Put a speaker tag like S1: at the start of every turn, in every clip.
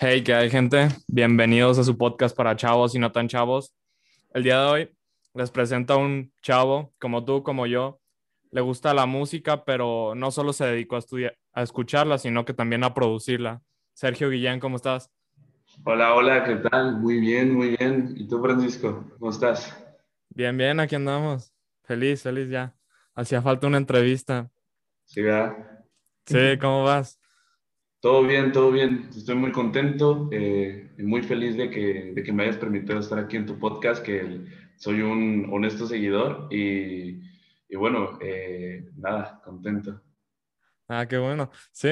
S1: Hey, ¿qué hay gente? Bienvenidos a su podcast para chavos y no tan chavos. El día de hoy les presento a un chavo como tú, como yo. Le gusta la música, pero no solo se dedicó a, estudiar, a escucharla, sino que también a producirla. Sergio Guillén, ¿cómo estás?
S2: Hola, hola, ¿qué tal? Muy bien, muy bien. ¿Y tú, Francisco? ¿Cómo estás?
S1: Bien, bien, aquí andamos. Feliz, feliz ya. Hacía falta una entrevista.
S2: Sí, ¿verdad?
S1: Sí, ¿cómo vas?
S2: Todo bien, todo bien. Estoy muy contento eh, y muy feliz de que, de que me hayas permitido estar aquí en tu podcast, que soy un honesto seguidor y, y bueno, eh, nada, contento.
S1: Ah, qué bueno. Sí,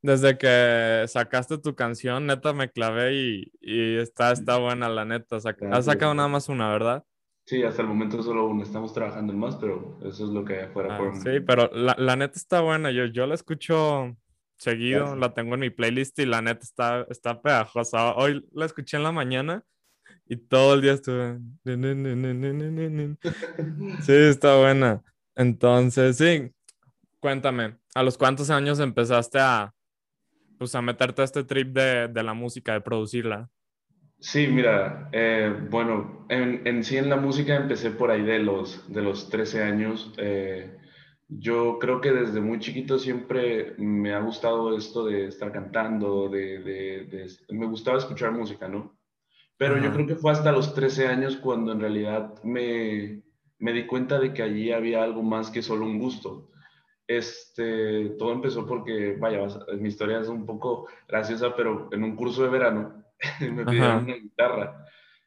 S1: desde que sacaste tu canción, neta me clavé y, y está, está buena la neta. has sacado nada más una, ¿verdad?
S2: Sí, hasta el momento solo una. Estamos trabajando en más, pero eso es lo que hay afuera.
S1: Ah, sí, pero la, la, neta está buena. Yo, yo la escucho seguido, la tengo en mi playlist y la neta está, está pegajosa. Hoy la escuché en la mañana y todo el día estuve. Sí, está buena. Entonces, sí, cuéntame, ¿a los cuántos años empezaste a, pues, a meterte a este trip de, de la música, de producirla?
S2: Sí, mira, eh, bueno, en, en, sí en la música empecé por ahí de los, de los 13 años. Eh, yo creo que desde muy chiquito siempre me ha gustado esto de estar cantando, de, de, me gustaba escuchar música, ¿no? Pero yo creo que fue hasta los 13 años cuando en realidad me, me di cuenta de que allí había algo más que solo un gusto. Este, todo empezó porque, vaya, mi historia es un poco graciosa, pero en un curso de verano me pidieron una guitarra.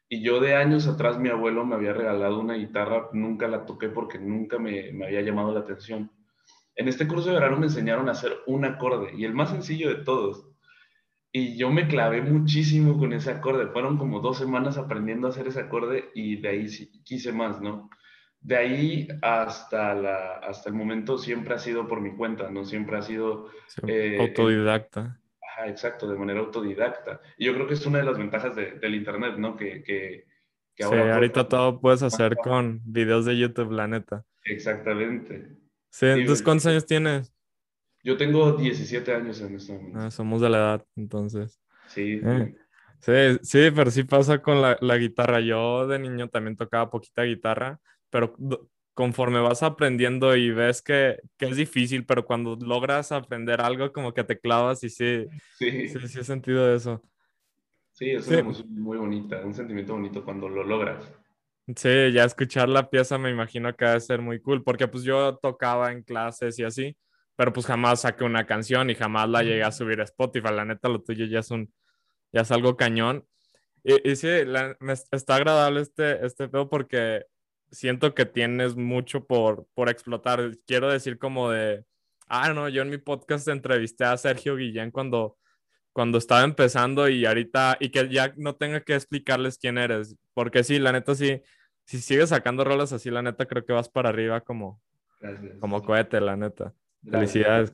S2: Y yo de años atrás mi abuelo me había regalado una guitarra, nunca la toqué porque nunca me, me, había llamado la atención. En este curso de verano me enseñaron a hacer un acorde y el más sencillo de todos. Y yo me clavé muchísimo con ese acorde. Fueron como dos semanas aprendiendo a hacer ese acorde y de ahí quise más, ¿no? De ahí hasta, la, hasta el momento siempre ha sido por mi cuenta, ¿no? Siempre ha sido...
S1: Eh, autodidacta
S2: exacto, de manera autodidacta. Y yo creo que es una de las ventajas del Internet, ¿no? Que, que,
S1: que ahora sí, ahorita todo puedes hacer con videos de YouTube, la neta.
S2: Exactamente.
S1: Sí, entonces, ¿cuántos años tienes?
S2: Yo tengo 17 años en este momento.
S1: Ah, somos de la edad, entonces.
S2: Sí.
S1: Eh, sí, sí, pero sí pasa con la, la, guitarra. Yo de niño también tocaba poquita guitarra, pero conforme vas aprendiendo y ves que, que, es difícil, pero cuando logras aprender algo, como que te clavas y sí, sí, sí, sí he sentido eso.
S2: Sí, es una emoción muy bonita, un sentimiento bonito cuando lo logras.
S1: Sí, ya escuchar la pieza me imagino que debe ser muy cool, porque pues yo tocaba en clases y así, pero pues jamás saqué una canción y jamás la llegué a subir a Spotify. La neta, lo tuyo ya es un, ya es algo cañón. Y, y sí, la, me, está agradable este, este pedo porque siento que tienes mucho por, por explotar. Quiero decir como de, ah, no, yo en mi podcast entrevisté a Sergio Guillén cuando, cuando estaba empezando y ahorita, y que ya no tenga que explicarles quién eres, porque sí, la neta sí, si sigues sacando rolas así, la neta creo que vas para arriba como, como cohete, la neta. Felicidades.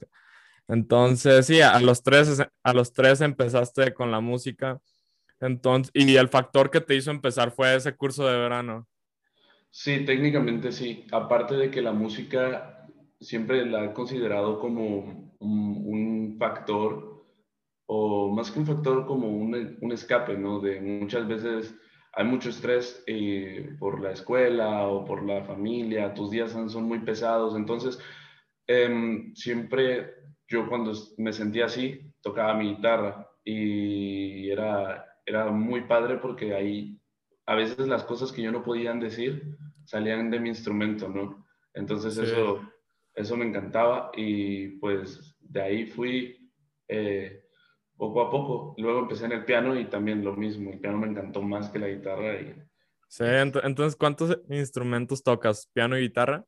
S1: Entonces, sí, a los tres, a los tres empezaste con la música. Entonces, y el factor que te hizo empezar fue ese curso de verano.
S2: Sí, técnicamente sí. Aparte de que la música siempre la he considerado como un, factor, o más que un factor, como un, un, escape, ¿no? De muchas veces hay mucho estrés eh, por la escuela o por la familia, tus días son muy pesados, entonces em, siempre yo cuando me sentía así, tocaba mi guitarra y era, era muy padre porque ahí a veces las cosas que yo no podían decir salían de mi instrumento, ¿no? Entonces eso, eso me encantaba y pues de ahí fui eh, poco a poco. Luego empecé en el piano y también lo mismo, el piano me encantó más que la guitarra. Y,
S1: sí, entonces ¿cuántos instrumentos tocas? ¿Piano y guitarra?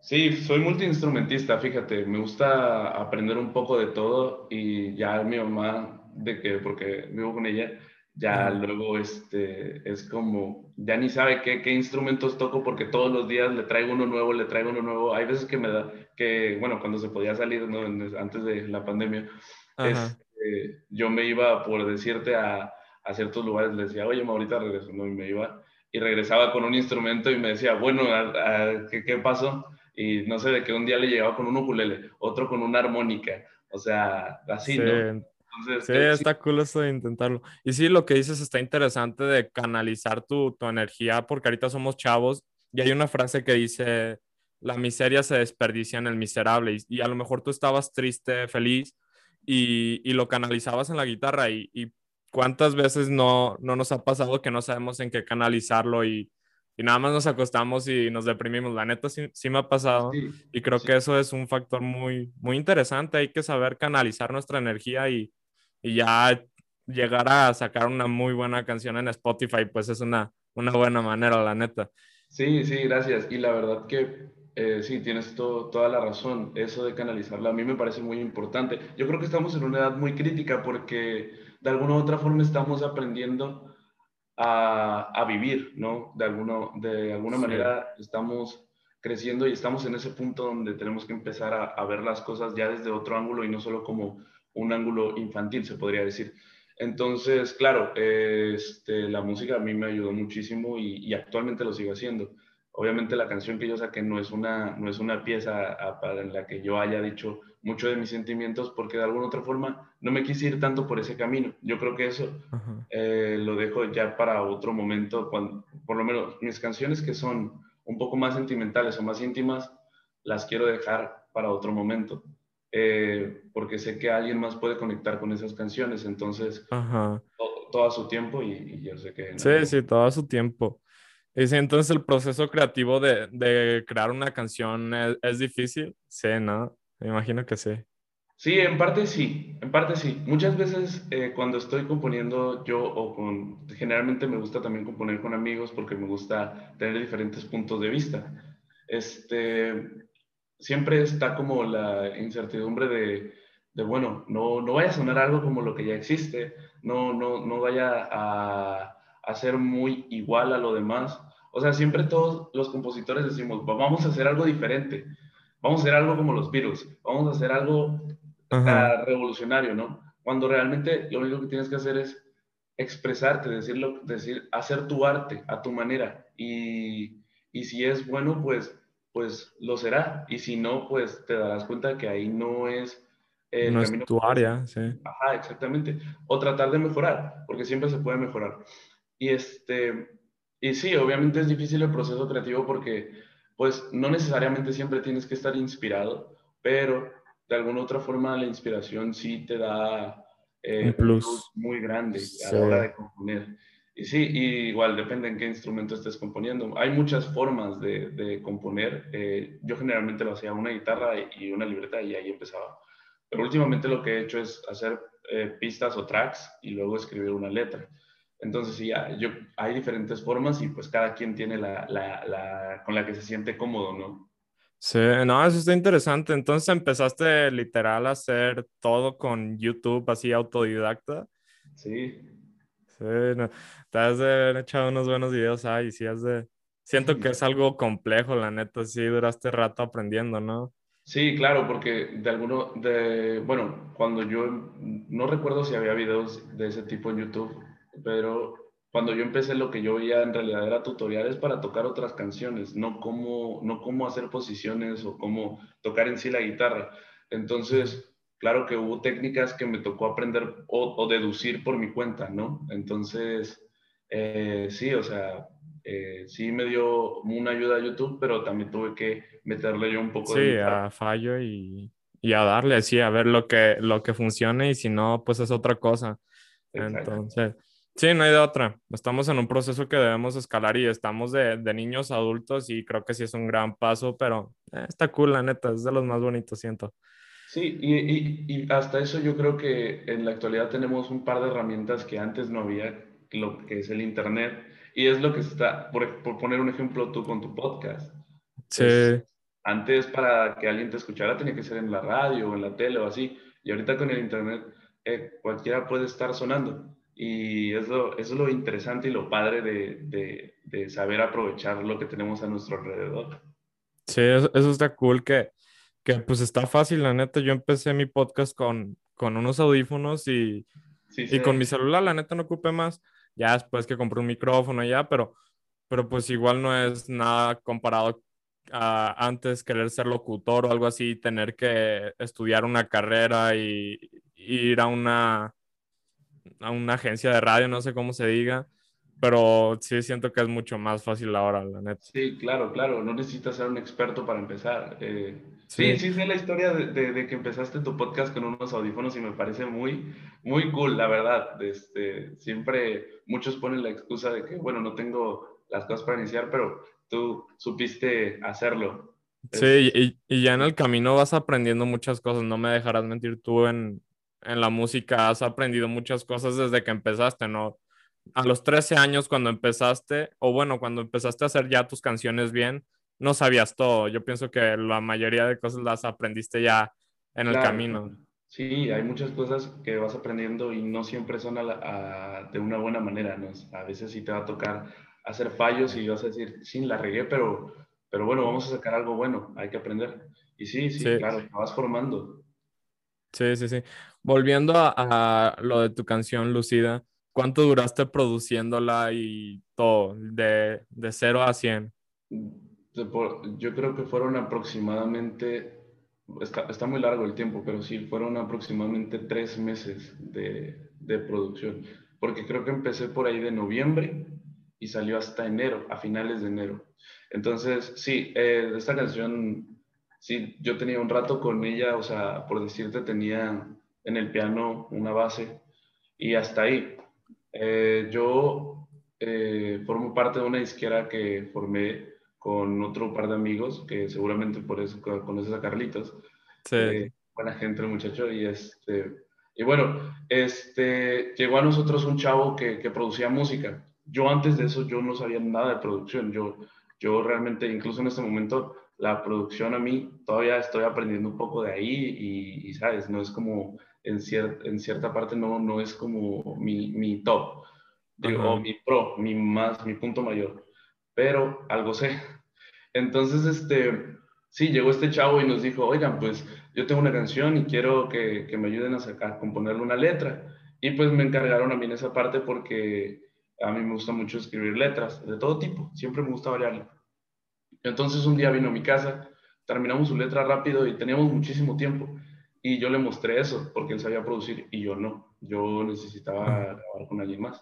S2: Sí, soy multiinstrumentista, fíjate, me gusta aprender un poco de todo y ya mi mamá, de que, porque vivo con ella, ya luego este, es como, ya ni sabe qué, qué, instrumentos toco porque todos los días le traigo uno nuevo, le traigo uno nuevo. Hay veces que me da, que bueno, cuando se podía salir, ¿no? antes de la pandemia, este, yo me iba, por decirte, a, a, ciertos lugares, le decía, oye, ahorita regreso, ¿no? Y me iba y regresaba con un instrumento y me decía, bueno, ¿qué, ¿qué pasó? Y no sé, de que un día le llegaba con un ukulele, otro con una armónica, o sea, así, ¿no?
S1: Sí, está cool eso de intentarlo. Y sí, lo que dices está interesante de canalizar tu, tu energía, porque ahorita somos chavos y hay una frase que dice, la miseria se desperdicia en el miserable. Y, a lo mejor tú estabas triste, feliz, y, y lo canalizabas en la guitarra. Y, y, cuántas veces no, no nos ha pasado que no sabemos en qué canalizarlo y, y nada más nos acostamos y nos deprimimos. La neta sí, sí me ha pasado y creo que eso es un factor muy, muy interesante. Hay que saber canalizar nuestra energía y, y ya llegar a sacar una muy buena canción en Spotify, pues es una, una buena manera, la neta.
S2: Sí, sí, gracias. Y la verdad que eh, sí, tienes toda la razón. Eso de canalizarla a mí me parece muy importante. Yo creo que estamos en una edad muy crítica porque de alguna u otra forma estamos aprendiendo a, vivir, ¿no? De, alguno, de alguna manera estamos creciendo y estamos en ese punto donde tenemos que empezar a, ver las cosas ya desde otro ángulo y no solo como un ángulo infantil, se podría decir. Entonces, claro, este, la música a mí me ayudó muchísimo y, actualmente lo sigo haciendo. Obviamente la canción que yo saqué no es una, no es una pieza en la que yo haya dicho mucho de mis sentimientos porque de alguna otra forma no me quise ir tanto por ese camino. Yo creo que eso eh, lo dejo ya para otro momento, cuando, por lo menos mis canciones que son un poco más sentimentales o más íntimas, las quiero dejar para otro momento. Eh, porque sé que alguien más puede conectar con esas canciones, entonces todo, a su tiempo y, yo sé que...
S1: Sí, sí, todo a su tiempo. Y sí, entonces el proceso creativo de, de crear una canción es, es, difícil, sí, ¿no? Me imagino que sí.
S2: Sí, en parte sí, en parte sí. Muchas veces eh, cuando estoy componiendo yo o con, generalmente me gusta también componer con amigos porque me gusta tener diferentes puntos de vista. Este, siempre está como la incertidumbre de, de bueno, no, no vaya a sonar algo como lo que ya existe, no, no, no vaya a, a ser muy igual a lo demás. O sea, siempre todos los compositores decimos, vamos a hacer algo diferente vamos a hacer algo como los virus, vamos a hacer algo revolucionario, ¿no? Cuando realmente lo único que tienes que hacer es expresarte, decirlo, decir, hacer tu arte a tu manera y, y si es bueno, pues, pues lo será y si no, pues te darás cuenta que ahí no es
S1: no es tu área, sí.
S2: Ajá, exactamente. O tratar de mejorar, porque siempre se puede mejorar. Y este, y sí, obviamente es difícil el proceso creativo porque pues no necesariamente siempre tienes que estar inspirado, pero de alguna otra forma la inspiración sí te da
S1: eh, un, plus.
S2: muy grande a la hora de componer. Y sí, igual depende en qué instrumento estés componiendo. Hay muchas formas de, componer. Eh, yo generalmente lo hacía una guitarra y una libreta y ahí empezaba. Pero últimamente lo que he hecho es hacer eh, pistas o tracks y luego escribir una letra. Entonces, sí, yo, hay diferentes formas y pues cada quien tiene la, la, la, con la que se siente cómodo, ¿no?
S1: Sí, no, eso está interesante. Entonces empezaste literal a hacer todo con YouTube, así autodidacta.
S2: Sí.
S1: Sí, no, te has de haber echado unos buenos videos ahí, sí has de... Siento que es algo complejo, la neta, sí duraste rato aprendiendo, ¿no?
S2: Sí, claro, porque de alguno, de, bueno, cuando yo, no recuerdo si había videos de ese tipo en YouTube, pero cuando yo empecé lo que yo veía en realidad era tutoriales para tocar otras canciones, no cómo, no cómo hacer posiciones o cómo tocar en sí la guitarra. Entonces, claro que hubo técnicas que me tocó aprender o, deducir por mi cuenta, ¿no? Entonces, eh, sí, o sea, eh, sí me dio una ayuda a YouTube, pero también tuve que meterle yo un poco
S1: sí, de... Sí, a fallo y, y, a darle así, a ver lo que, lo que funcione y si no, pues es otra cosa. Entonces... Sí, no hay de otra. Estamos en un proceso que debemos escalar y estamos de, de niños a adultos y creo que sí es un gran paso, pero eh, está cool, la neta, es de los más bonitos, siento.
S2: Sí, y, y, y, hasta eso yo creo que en la actualidad tenemos un par de herramientas que antes no había, lo que es el Internet, y es lo que está, por, por poner un ejemplo tú con tu podcast.
S1: Sí.
S2: antes para que alguien te escuchara tenía que ser en la radio o en la tele o así, y ahorita con el Internet eh, cualquiera puede estar sonando. Y es lo, es lo interesante y lo padre de, de, de, saber aprovechar lo que tenemos a nuestro alrededor.
S1: Sí, eso, está cool, que, que pues está fácil, la neta. Yo empecé mi podcast con, con unos audífonos y, y con mi celular, la neta no ocupé más. Ya después que compré un micrófono ya, pero, pero pues igual no es nada comparado a antes querer ser locutor o algo así, tener que estudiar una carrera y, ir a una, a una agencia de radio, no sé cómo se diga, pero sí siento que es mucho más fácil ahora, la neta.
S2: Sí, claro, claro, no necesitas ser un experto para empezar. Eh, sí. sí, sé la historia de, de, que empezaste tu podcast con unos audífonos y me parece muy, muy cool, la verdad. Este, siempre muchos ponen la excusa de que, bueno, no tengo las cosas para iniciar, pero tú supiste hacerlo.
S1: Sí, y, y, ya en el camino vas aprendiendo muchas cosas, no me dejarás mentir tú en, en la música, has aprendido muchas cosas desde que empezaste, ¿no? a los 13 años cuando empezaste, o bueno, cuando empezaste a hacer ya tus canciones bien, no sabías todo. Yo pienso que la mayoría de cosas las aprendiste ya en el camino.
S2: Sí, hay muchas cosas que vas aprendiendo y no siempre son de una buena manera, ¿no? A veces sí te va a tocar hacer fallos y vas a decir, sí, la regué, pero, pero bueno, vamos a sacar algo bueno, hay que aprender. Y sí, sí, claro, te vas formando.
S1: Sí, sí, sí. Volviendo a lo de tu canción, Lucida, ¿Cuánto duraste produciéndola y todo, de, de 0 a 100?
S2: Yo creo que fueron aproximadamente, está, está, muy largo el tiempo, pero sí, fueron aproximadamente tres meses de, de, producción, porque creo que empecé por ahí de noviembre y salió hasta enero, a finales de enero. Entonces, sí, eh, esta canción, sí, yo tenía un rato con ella, o sea, por decirte, tenía en el piano una base y hasta ahí. Eh, yo eh, formo parte de una disquera que formé con otro par de amigos, que seguramente por eso conoces a Carlitos.
S1: Sí. Eh,
S2: buena gente el muchacho. Y, este, y bueno, este, llegó a nosotros un chavo que, que, producía música. Yo antes de eso, yo no sabía nada de producción. Yo, yo realmente, incluso en este momento, la producción a mí, todavía estoy aprendiendo un poco de ahí y, y sabes, no es como en, en cierta parte no, no es como mi, mi top, digo, o mi pro, mi más, mi punto mayor, pero algo sé. Entonces, este, sí, llegó este chavo y nos dijo, oigan, pues yo tengo una canción y quiero que, que me ayuden a sacar, componerle una letra. Y pues me encargaron a mí en esa parte porque a mí me gusta mucho escribir letras de todo tipo, siempre me gusta variarlo. Entonces un día vino a mi casa, terminamos su letra rápido y teníamos muchísimo tiempo. Y yo le mostré eso, porque él sabía producir y yo no. Yo necesitaba grabar con alguien más.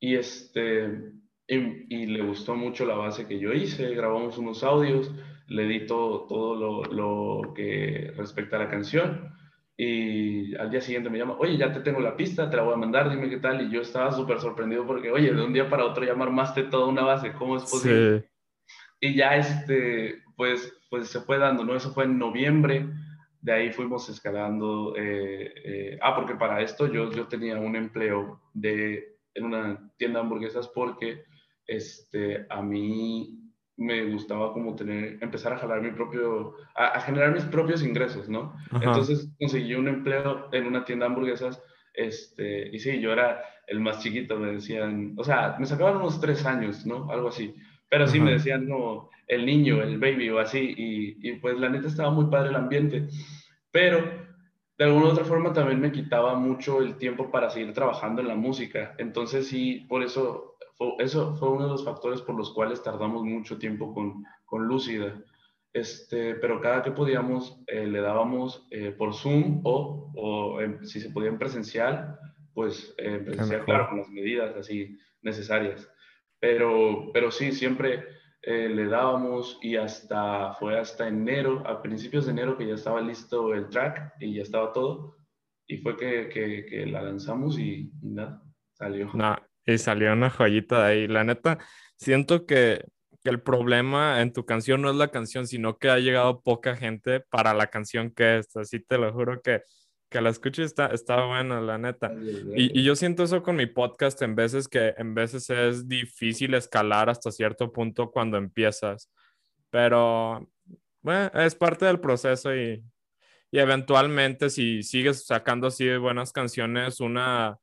S2: Y, este, y, le gustó mucho la base que yo hice, grabamos unos audios, le di todo, todo lo, lo, que respecta a la canción. Y al día siguiente me llama, oye, ya te tengo la pista, te la voy a mandar, dime qué tal. Y yo estaba súper sorprendido porque, oye, de un día para otro ya armaste toda una base, ¿cómo es posible? Y ya, este, pues, pues se fue dando, ¿no? Eso fue en noviembre de ahí fuimos escalando. Eh, eh, ah, porque para esto yo, yo tenía un empleo de, en una tienda de hamburguesas porque este, a mí me gustaba como tener, empezar a jalar mi propio, a, generar mis propios ingresos, ¿no? Entonces conseguí un empleo en una tienda de hamburguesas, este, y sí, yo era el más chiquito, me decían, o sea, me sacaban unos tres años, ¿no? Algo así, pero sí me decían como el niño, el baby o así, y, y pues la neta estaba muy padre el ambiente pero de alguna u otra forma también me quitaba mucho el tiempo para seguir trabajando en la música. Entonces sí, por eso, eso fue uno de los factores por los cuales tardamos mucho tiempo con, con Lúcida. Este, pero cada que podíamos eh, le dábamos eh, por Zoom o, o si se podía en presencial, pues eh, en presencial, claro, con las medidas así necesarias. Pero, pero sí, siempre eh, le dábamos y hasta fue hasta enero, a principios de enero que ya estaba listo el track y ya estaba todo. Y fue que, que, la lanzamos y, nada, salió.
S1: No, y salió una joyita de ahí. La neta, siento que, que, el problema en tu canción no es la canción, sino que ha llegado poca gente para la canción que es. Así te lo juro que que la escuche está, está buena, la neta. Y, y, yo siento eso con mi podcast en veces que en veces es difícil escalar hasta cierto punto cuando empiezas. Pero, bueno, es parte del proceso y, y eventualmente si sigues sacando así buenas canciones, una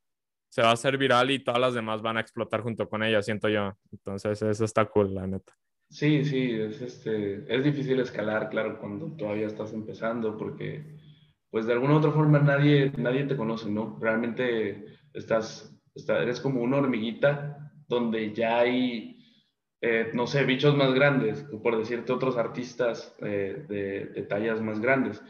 S1: se va a hacer viral y todas las demás van a explotar junto con ella, siento yo. Entonces, eso está cool, la neta.
S2: Sí, sí, es, este, es difícil escalar, claro, cuando todavía estás empezando, porque pues de alguna u otra forma nadie, nadie te conoce, ¿no? Realmente estás, eres como una hormiguita donde ya hay, eh, no sé, bichos más grandes, por decirte otros artistas eh, de, tallas más grandes.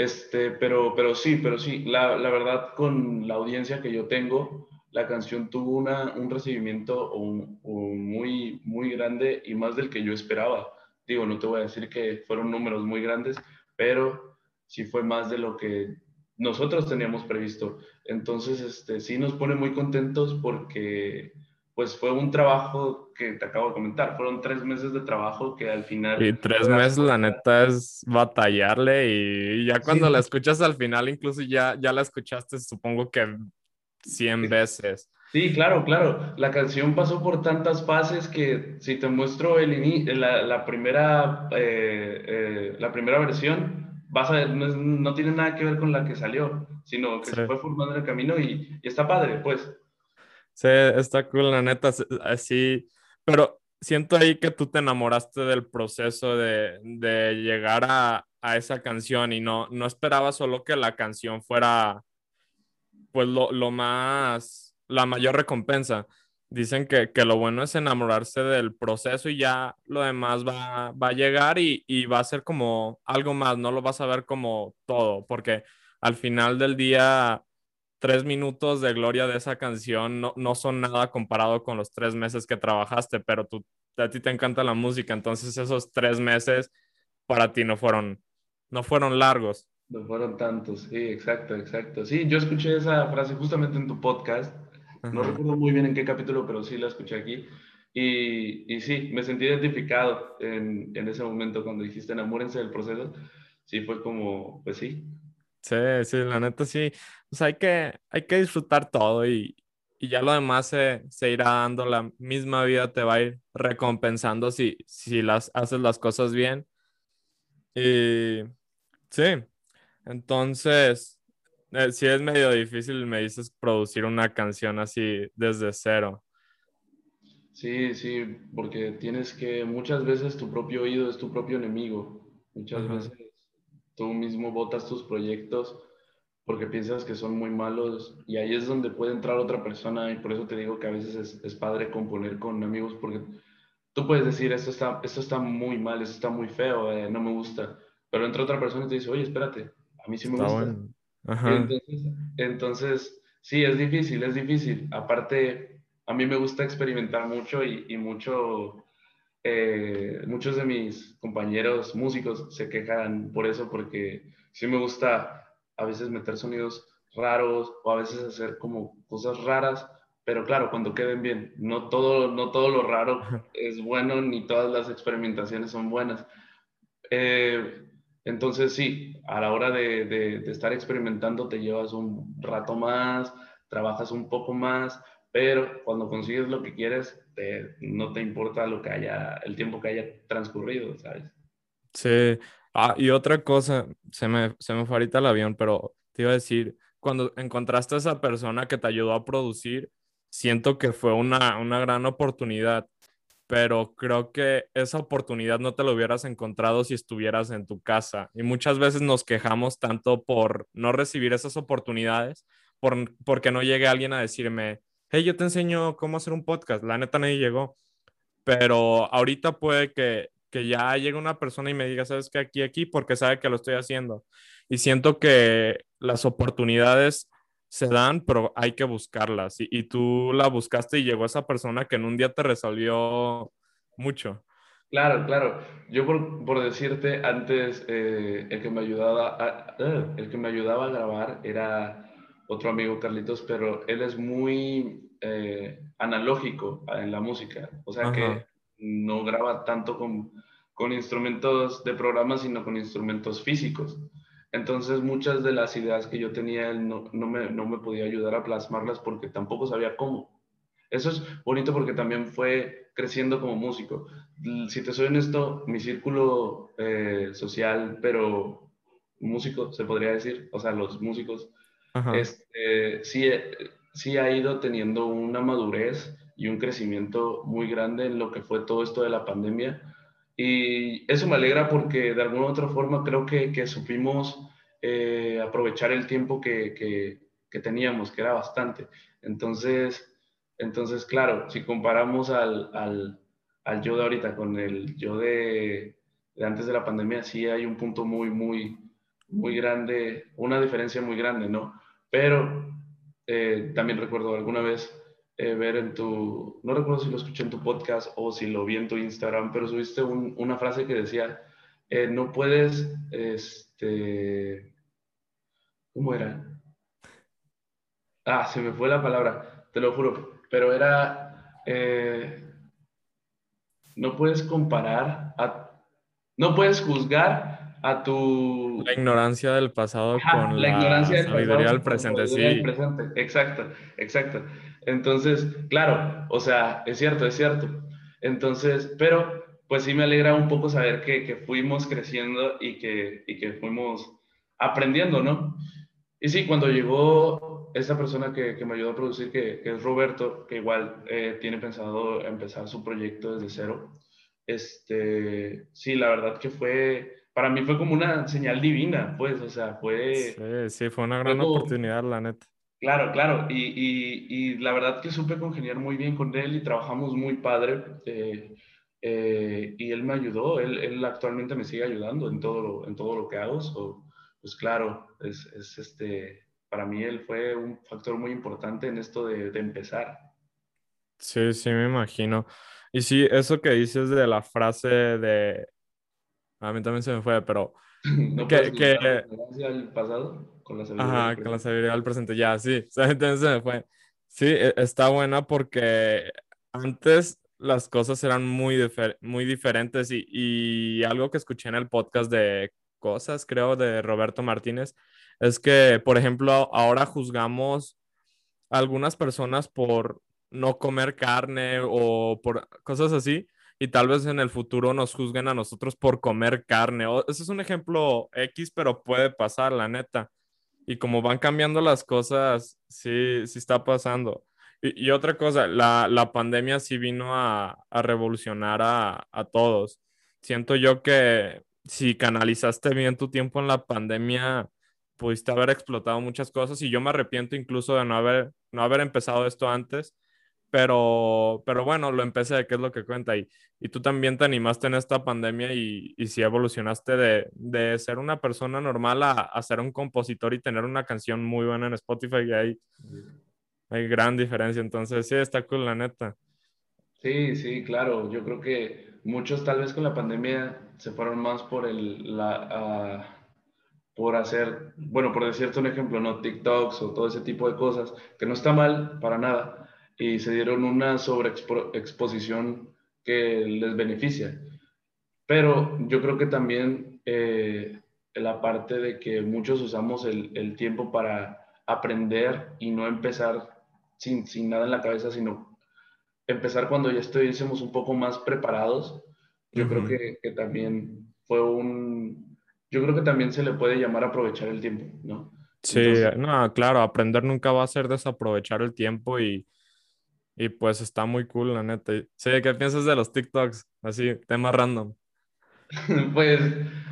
S2: Este, pero, pero sí, pero sí, la, verdad con la audiencia que yo tengo, la canción tuvo una, un recibimiento muy, muy grande y más del que yo esperaba. Digo, no te voy a decir que fueron números muy grandes, pero sí fue más de lo que nosotros teníamos previsto. Entonces, este, sí nos pone muy contentos porque pues fue un trabajo que te acabo de comentar, fueron tres meses de trabajo que al final...
S1: Y tres meses, la neta, es batallarle y ya cuando la escuchas al final, incluso ya, ya la escuchaste, supongo que 100 veces.
S2: Sí, claro, claro. La canción pasó por tantas fases que si te muestro el la, la, primera, eh, eh, la primera versión, vas a ver, no, tiene nada que ver con la que salió, sino que se fue formando el camino y, y está padre, pues.
S1: Sí, está cool, la neta, así, pero siento ahí que tú te enamoraste del proceso de, de llegar a, a, esa canción y no, no esperabas solo que la canción fuera, pues, lo, lo más, la mayor recompensa. Dicen que, que, lo bueno es enamorarse del proceso y ya lo demás va, va a llegar y, y, va a ser como algo más, no lo vas a ver como todo, porque al final del día tres minutos de gloria de esa canción no, no son nada comparado con los tres meses que trabajaste, pero tú, a ti te encanta la música, entonces esos tres meses para ti no fueron, no fueron largos.
S2: No fueron tantos, sí, exacto, exacto. Sí, yo escuché esa frase justamente en tu podcast. No recuerdo muy bien en qué capítulo, pero sí la escuché aquí. Y, y sí, me sentí identificado en, en, ese momento cuando dijiste enamórense del proceso. Sí, fue como, pues sí.
S1: Sí, sí, la neta sí pues hay que, hay que disfrutar todo y, y ya lo demás se, se, irá dando, la misma vida te va a ir recompensando si, si las, haces las cosas bien. Y sí, entonces, eh, si es medio difícil, me dices, producir una canción así desde cero.
S2: Sí, sí, porque tienes que, muchas veces tu propio oído es tu propio enemigo. Muchas veces tú mismo botas tus proyectos porque piensas que son muy malos y ahí es donde puede entrar otra persona y por eso te digo que a veces es, es padre componer con amigos porque tú puedes decir esto está, esto está muy mal, esto está muy feo, eh, no me gusta, pero entra otra persona y te dice, oye, espérate, a mí sí me gusta. Entonces, entonces, sí, es difícil, es difícil. Aparte, a mí me gusta experimentar mucho y, y mucho... Eh, muchos de mis compañeros músicos se quejan por eso, porque sí me gusta a veces meter sonidos raros o a veces hacer como cosas raras, pero claro, cuando queden bien, no todo, no todo lo raro es bueno ni todas las experimentaciones son buenas. Eh, entonces sí, a la hora de, de, estar experimentando te llevas un rato más, trabajas un poco más, pero cuando consigues lo que quieres, no te importa lo que haya, el tiempo que haya transcurrido, ¿sabes?
S1: Sí, Ah, y otra cosa, se me, se me fue ahorita el avión, pero te iba a decir, cuando encontraste a esa persona que te ayudó a producir, siento que fue una, una gran oportunidad, pero creo que esa oportunidad no te la hubieras encontrado si estuvieras en tu casa. Y muchas veces nos quejamos tanto por no recibir esas oportunidades, por, porque no llegue alguien a decirme, hey, yo te enseño cómo hacer un podcast. La neta nadie llegó. Pero ahorita puede que que ya llegue una persona y me diga, sabes que aquí, aquí, porque sabe que lo estoy haciendo. Y siento que las oportunidades se dan, pero hay que buscarlas. Y, tú la buscaste y llegó esa persona que en un día te resolvió mucho.
S2: Claro, claro. Yo por, decirte, antes eh, el, que me ayudaba a, eh, el que me ayudaba a grabar era otro amigo Carlitos, pero él es muy eh, analógico en la música. O sea que no graba tanto con, con instrumentos de programa, sino con instrumentos físicos. Entonces muchas de las ideas que yo tenía, él no, no, me, no me podía ayudar a plasmarlas porque tampoco sabía cómo. Eso es bonito porque también fue creciendo como músico. Si te soy honesto, mi círculo eh, social, pero músico, se podría decir, o sea, los músicos, este, sí, sí ha ido teniendo una madurez y un crecimiento muy grande en lo que fue todo esto de la pandemia. Y eso me alegra porque de alguna u otra forma creo que, que supimos eh, aprovechar el tiempo que, que, que, teníamos, que era bastante. Entonces, entonces claro, si comparamos al, al, al yo de ahorita con el yo de, de, antes de la pandemia, sí hay un punto muy, muy, muy grande, una diferencia muy grande, ¿no? Pero eh, también recuerdo alguna vez eh, ver en tu, no recuerdo si lo escuché en tu podcast o si lo vi en tu Instagram, pero subiste una frase que decía, eh, no puedes, este, ¿cómo era? Ah, se me fue la palabra, te lo juro, pero era, no puedes comparar, no puedes juzgar a tu...
S1: La ignorancia del pasado con la, ignorancia del sabiduría del presente, sí.
S2: presente. Exacto, exacto. Entonces, claro, o sea, es cierto, es cierto. Entonces, pero pues sí me alegra un poco saber que, que fuimos creciendo y que, y que fuimos aprendiendo, ¿no? Y sí, cuando llegó esta persona que, que me ayudó a producir, que, que es Roberto, que igual eh, tiene pensado empezar su proyecto desde cero, este, sí, la verdad que fue para mí fue como una señal divina, pues, o sea, fue...
S1: Sí, sí, fue una gran oportunidad, la neta.
S2: Claro, claro, y, y, y, la verdad que supe congeniar muy bien con él y trabajamos muy padre, eh, eh, y él me ayudó, él, él, actualmente me sigue ayudando en todo lo, en todo lo que hago, pues claro, es, es, este, para mí él fue un factor muy importante en esto de, de empezar.
S1: Sí, sí, me imagino. Y sí, eso que dices de la frase de a mí también se me fue, pero...
S2: ¿No que, que... la pasado con la sabiduría
S1: Ajá, con la sabiduría del presente, ya, sí. Entonces se me fue. Sí, e, está buena porque antes las cosas eran muy, muy diferentes y, y, algo que escuché en el podcast de cosas, creo, de Roberto Martínez, es que, por ejemplo, ahora juzgamos a algunas personas por no comer carne o por cosas así, y tal vez en el futuro nos juzguen a nosotros por comer carne. O, ese es un ejemplo X, pero puede pasar, la neta. Y como van cambiando las cosas, sí, sí está pasando. Y, otra cosa, la, la, pandemia sí vino a, a revolucionar a, a, todos. Siento yo que si canalizaste bien tu tiempo en la pandemia, pudiste haber explotado muchas cosas y yo me arrepiento incluso de no haber, no haber empezado esto antes pero, pero bueno, lo empecé, que es lo que cuenta. Y, y tú también te animaste en esta pandemia y, y sí evolucionaste de, de ser una persona normal a, a, ser un compositor y tener una canción muy buena en Spotify. Y hay, hay gran diferencia. Entonces, sí, está cool, la neta.
S2: Sí, sí, claro. Yo creo que muchos tal vez con la pandemia se fueron más por el, la, uh, por hacer, bueno, por decirte un ejemplo, ¿no? TikToks o todo ese tipo de cosas, que no está mal para nada y se dieron una sobreexposición que les beneficia. Pero yo creo que también eh, la parte de que muchos usamos el, el, tiempo para aprender y no empezar sin, sin, nada en la cabeza, sino empezar cuando ya estuviésemos un poco más preparados, yo creo que, que, también fue un... Yo creo que también se le puede llamar aprovechar el tiempo, ¿no?
S1: Sí, no, claro, aprender nunca va a ser desaprovechar el tiempo y, y pues está muy cool, la neta. Sí, ¿qué piensas de los TikToks? Así, tema random.
S2: Pues,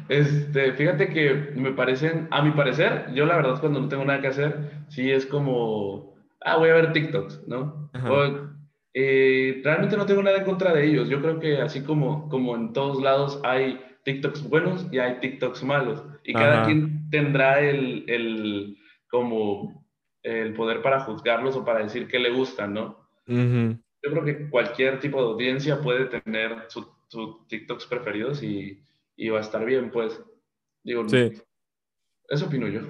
S2: este, fíjate que me parecen, a mi parecer, yo la verdad cuando no tengo nada que hacer, sí es como, ah, voy a ver TikToks, ¿no? O, eh, realmente no tengo nada en contra de ellos. Yo creo que así como, como en todos lados hay TikToks buenos y hay TikToks malos. Y cada quien tendrá el, el, como, el poder para juzgarlos o para decir qué le gustan, ¿no? Yo creo que cualquier tipo de audiencia puede tener sus su TikToks preferidos y, y, va a estar bien, pues. Digo, sí. eso opino yo.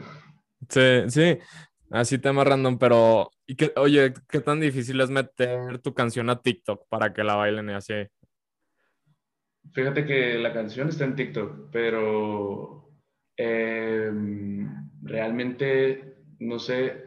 S1: Sí, sí, así tema random, pero ¿y qué, oye, ¿qué tan difícil es meter tu canción a TikTok para que la bailen y así?
S2: Fíjate que la canción está en TikTok, pero em, realmente no sé,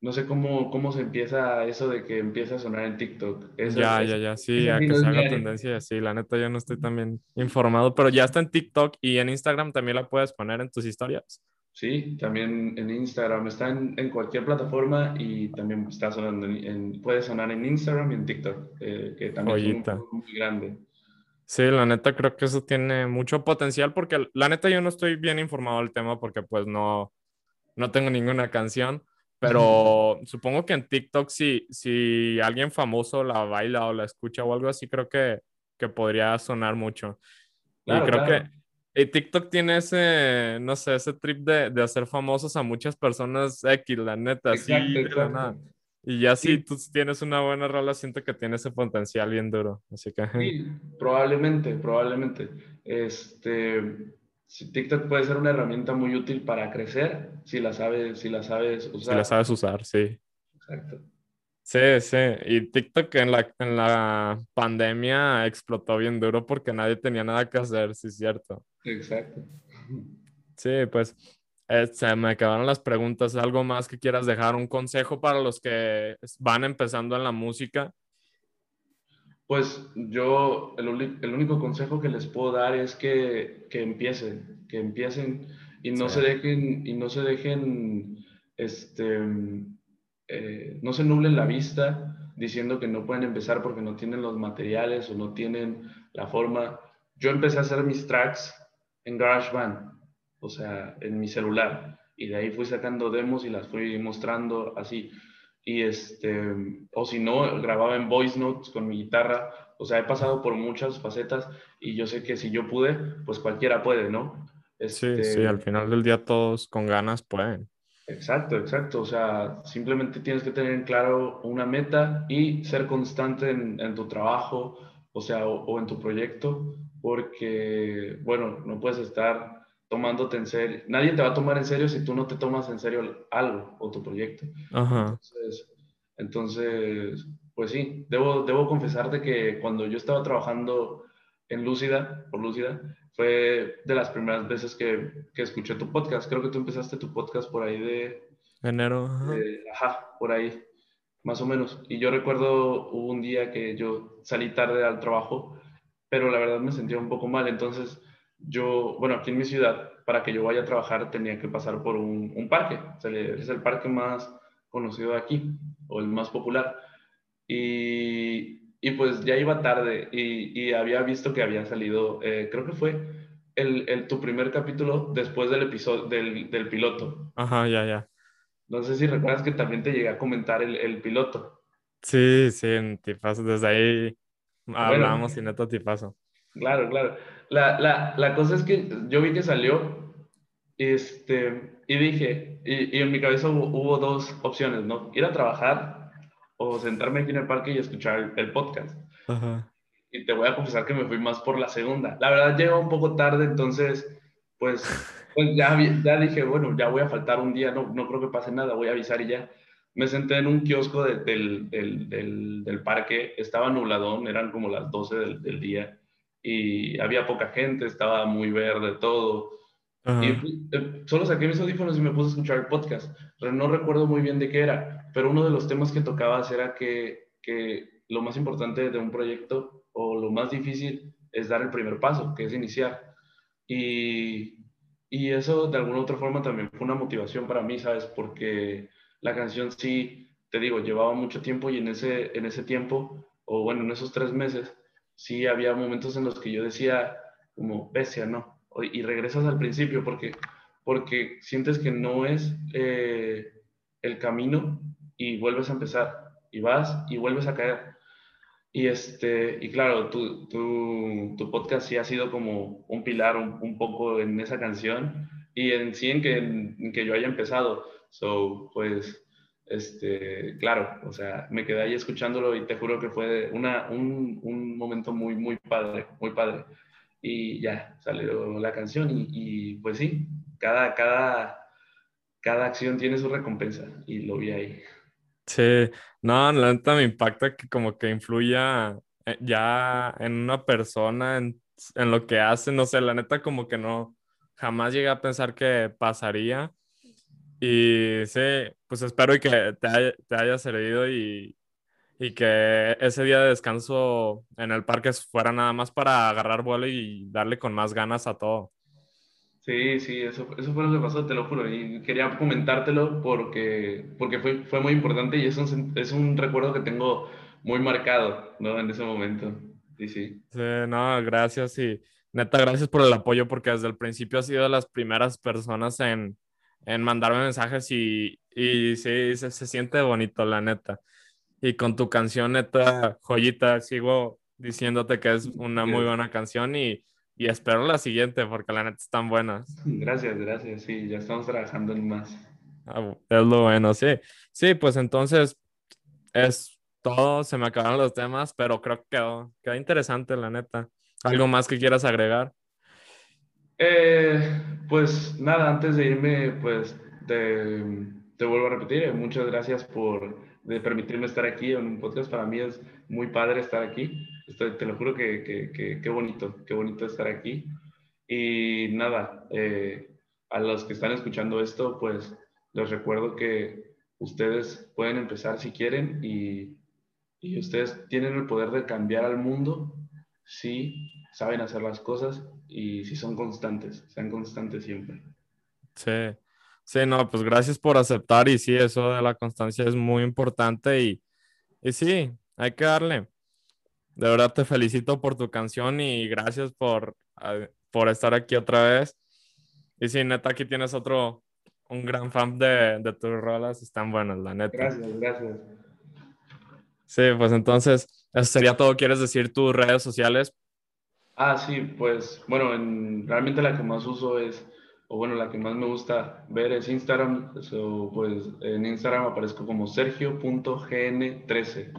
S2: no sé cómo, cómo se empieza eso de que empieza a sonar en TikTok.
S1: ya, ya, ya, sí, a que se haga tendencia, sí, la neta yo no estoy tan bien informado, pero ya está en TikTok y en Instagram también la puedes poner en tus historias.
S2: Sí, también en Instagram, está en, en cualquier plataforma y también está sonando, en, puede sonar en Instagram y en TikTok, eh, que también es muy grande.
S1: Sí, la neta creo que eso tiene mucho potencial porque la neta yo no estoy bien informado del tema porque pues no, no tengo ninguna canción, pero supongo que en TikTok, si, si alguien famoso la baila o la escucha o algo así, creo que, que podría sonar mucho. y creo que Y TikTok tiene ese, no sé, ese trip de, de hacer famosos a muchas personas X, la neta, exacto, nada. Y ya si tú tienes una buena rola, siento que tiene ese potencial bien duro. Así que.
S2: Sí, probablemente, probablemente. Este, TikTok puede ser una herramienta muy útil para crecer si la sabes, si la sabes usar.
S1: Si la sabes usar, sí. Exacto. Sí, sí. Y TikTok en la, en la pandemia explotó bien duro porque nadie tenía nada que hacer, sí es cierto.
S2: Exacto.
S1: Sí, pues eh, se me acabaron las preguntas. ¿Algo más que quieras dejar? ¿Un consejo para los que van empezando en la música?
S2: Pues yo, el, el único consejo que les puedo dar es que, que empiecen, que empiecen y no se dejen, y no se dejen, este, eh, no se nublen la vista diciendo que no pueden empezar porque no tienen los materiales o no tienen la forma. Yo empecé a hacer mis tracks en GarageBand o sea, en mi celular. Y de ahí fui sacando demos y las fui mostrando así. Y este, o si no, grababa en voice notes con mi guitarra. O sea, he pasado por muchas facetas y yo sé que si yo pude, pues cualquiera puede, ¿no?
S1: sí, sí, al final del día todos con ganas pueden.
S2: Exacto, exacto. O sea, simplemente tienes que tener en claro una meta y ser constante en, en tu trabajo, o sea, o, en tu proyecto, porque, bueno, no puedes estar tomándote en serio. Nadie te va a tomar en serio si tú no te tomas en serio algo o tu proyecto. Entonces, entonces, pues sí, debo, debo confesarte que cuando yo estaba trabajando en Lúcida, por Lúcida, fue de las primeras veces que, que escuché tu podcast. Creo que tú empezaste tu podcast por ahí de...
S1: Enero.
S2: ajá, por ahí, más o menos. Y yo recuerdo hubo un día que yo salí tarde al trabajo, pero la verdad me sentía un poco mal. Entonces yo, bueno, aquí en mi ciudad, para que yo vaya a trabajar tenía que pasar por un, un parque. es el parque más conocido de aquí, o el más popular. Y, y pues ya iba tarde y, y, había visto que había salido, eh, creo que fue el, el, tu primer capítulo después del episodio, del, del, piloto.
S1: Ajá, ya, ya.
S2: No sé si recuerdas que también te llegué a comentar el, el piloto.
S1: Sí, sí, en Tipazo, desde ahí hablábamos bueno, y neto Tipazo.
S2: Claro, claro. La, la, la, cosa es que yo vi que salió este, y dije, y, y en mi cabeza hubo, hubo, dos opciones, ¿no? Ir a trabajar o sentarme aquí en el parque y escuchar el, podcast. Ajá. Y te voy a confesar que me fui más por la segunda. La verdad, llegó un poco tarde, entonces, pues, pues ya, ya dije, bueno, ya voy a faltar un día, no, no creo que pase nada, voy a avisar y ya. Me senté en un kiosco de, del, del, del, del, parque, estaba nubladón, eran como las 12 del, del día y había poca gente, estaba muy verde todo. Y eh, solo saqué mis audífonos y me puse a escuchar el podcast. No recuerdo muy bien de qué era, pero uno de los temas que tocabas era que, que lo más importante de un proyecto o lo más difícil es dar el primer paso, que es iniciar. Y, y eso de alguna u otra forma también fue una motivación para mí, ¿sabes? Porque la canción sí, te digo, llevaba mucho tiempo y en ese, en ese tiempo, o bueno, en esos tres meses, sí había momentos en los que yo decía como bestia, ¿no? Y regresas al principio porque, porque sientes que no es eh, el camino y vuelves a empezar y vas y vuelves a caer. Y, este, y claro, tu, tu, tu podcast sí ha sido como un pilar un, un, poco en esa canción y en sí en que, en que yo haya empezado. So, pues este, claro, o sea, me quedé ahí escuchándolo y te juro que fue una, un, un momento muy, muy padre, muy padre. Y ya, salió la canción y, y, pues sí, cada, cada, cada acción tiene su recompensa y lo vi ahí.
S1: Sí, no, la neta me impacta que como que influya eh, ya en una persona, en, en lo que hace, no sé, la neta como que no, jamás llegué a pensar que pasaría y sí, pues espero y que te, haya, te haya servido y, y, que ese día de descanso en el parque fuera nada más para agarrar vuelo y darle con más ganas a todo.
S2: Sí, sí, eso, eso fue lo que pasó, te lo juro. Y quería comentártelo porque, porque fue, fue muy importante y es un, es un recuerdo que tengo muy marcado, ¿no? En ese momento. Sí, sí.
S1: Sí, no, gracias y neta, gracias por el apoyo porque desde el principio has sido de las primeras personas en en mandarme mensajes y, y sí, se, se, siente bonito, la neta. Y con tu canción, neta, joyita, sigo diciéndote que es una muy buena canción y y espero la siguiente porque la neta están buenas.
S2: Gracias, gracias. Sí, ya estamos trabajando en más.
S1: Ah, es lo bueno, sí. Sí, pues entonces es todo. Se me acabaron los temas, pero creo que quedó, quedó interesante, la neta. ¿Algo más que quieras agregar?
S2: Eh, pues nada, antes de irme, pues te, te vuelvo a repetir, eh, muchas gracias por de permitirme estar aquí en un podcast. Para mí es muy padre estar aquí. Estoy, te lo juro que, que, que, bonito, qué bonito estar aquí. Y nada, eh, a los que están escuchando esto, pues les recuerdo que ustedes pueden empezar si quieren y, y ustedes tienen el poder de cambiar al mundo si saben hacer las cosas y si son constantes, sean constantes siempre.
S1: Sí, Sí, no, pues gracias por aceptar y sí, eso de la constancia es muy importante y, y sí, hay que darle. De verdad te felicito por tu canción y gracias por, por estar aquí otra vez. Y sí, neta, aquí tienes otro, un gran fan de, de tus rolas, están buenas, la neta.
S2: Gracias, gracias.
S1: Sí, pues entonces, eso sería todo. ¿Quieres decir tus redes sociales?
S2: Ah, sí, pues bueno, en, realmente la que más uso es o bueno, la que más me gusta ver es Instagram. So, pues en Instagram aparezco como sergio.gn13.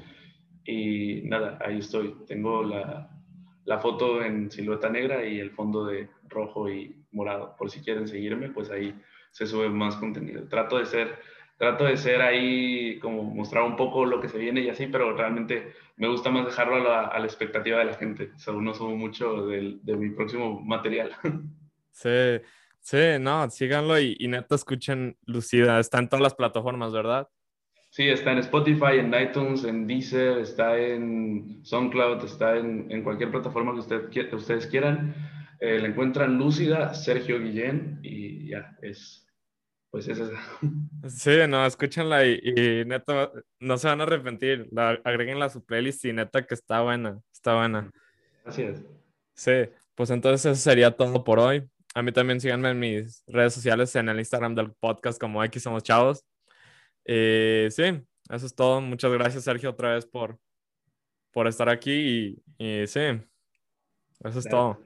S2: Y nada, ahí estoy. Tengo la, la, foto en silueta negra y el fondo de rojo y morado. Por si quieren seguirme, pues ahí se sube más contenido. Trato de ser, trato de ser ahí como mostrar un poco lo que se viene y así, pero realmente me gusta más dejarlo a la, a la expectativa de la gente. O no subo mucho de, de mi próximo material.
S1: Sí, Sí, no, síganlo y, y neta escuchen Lucida. Está en todas las plataformas, ¿verdad?
S2: Sí, está en Spotify, en iTunes, en Deezer, está en SoundCloud, está en, en cualquier plataforma que usted, ustedes quieran. Eh, la encuentran Lúcida, Sergio Guillén y ya, es, pues es esa.
S1: Sí, no, escúchenla y, y, neta, no se van a arrepentir. La, agréguenla a su playlist y neta que está buena, está buena.
S2: Gracias.
S1: Sí, pues entonces eso sería todo por hoy. A mí también síganme en mis redes sociales, en el Instagram del podcast como X Somos Chavos. Eh, sí, eso es todo. Muchas gracias, Sergio, otra vez por, por estar aquí y, sí, eso es todo.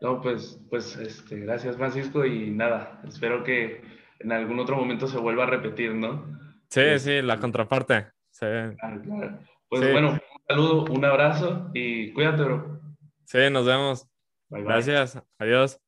S2: No, pues, pues este, gracias, Francisco, y nada, espero que en algún otro momento se vuelva a repetir, ¿no?
S1: Sí, sí, la contraparte. Sí.
S2: Pues bueno, un saludo, un abrazo y cuídate, bro.
S1: Sí, nos vemos. Gracias. Adiós.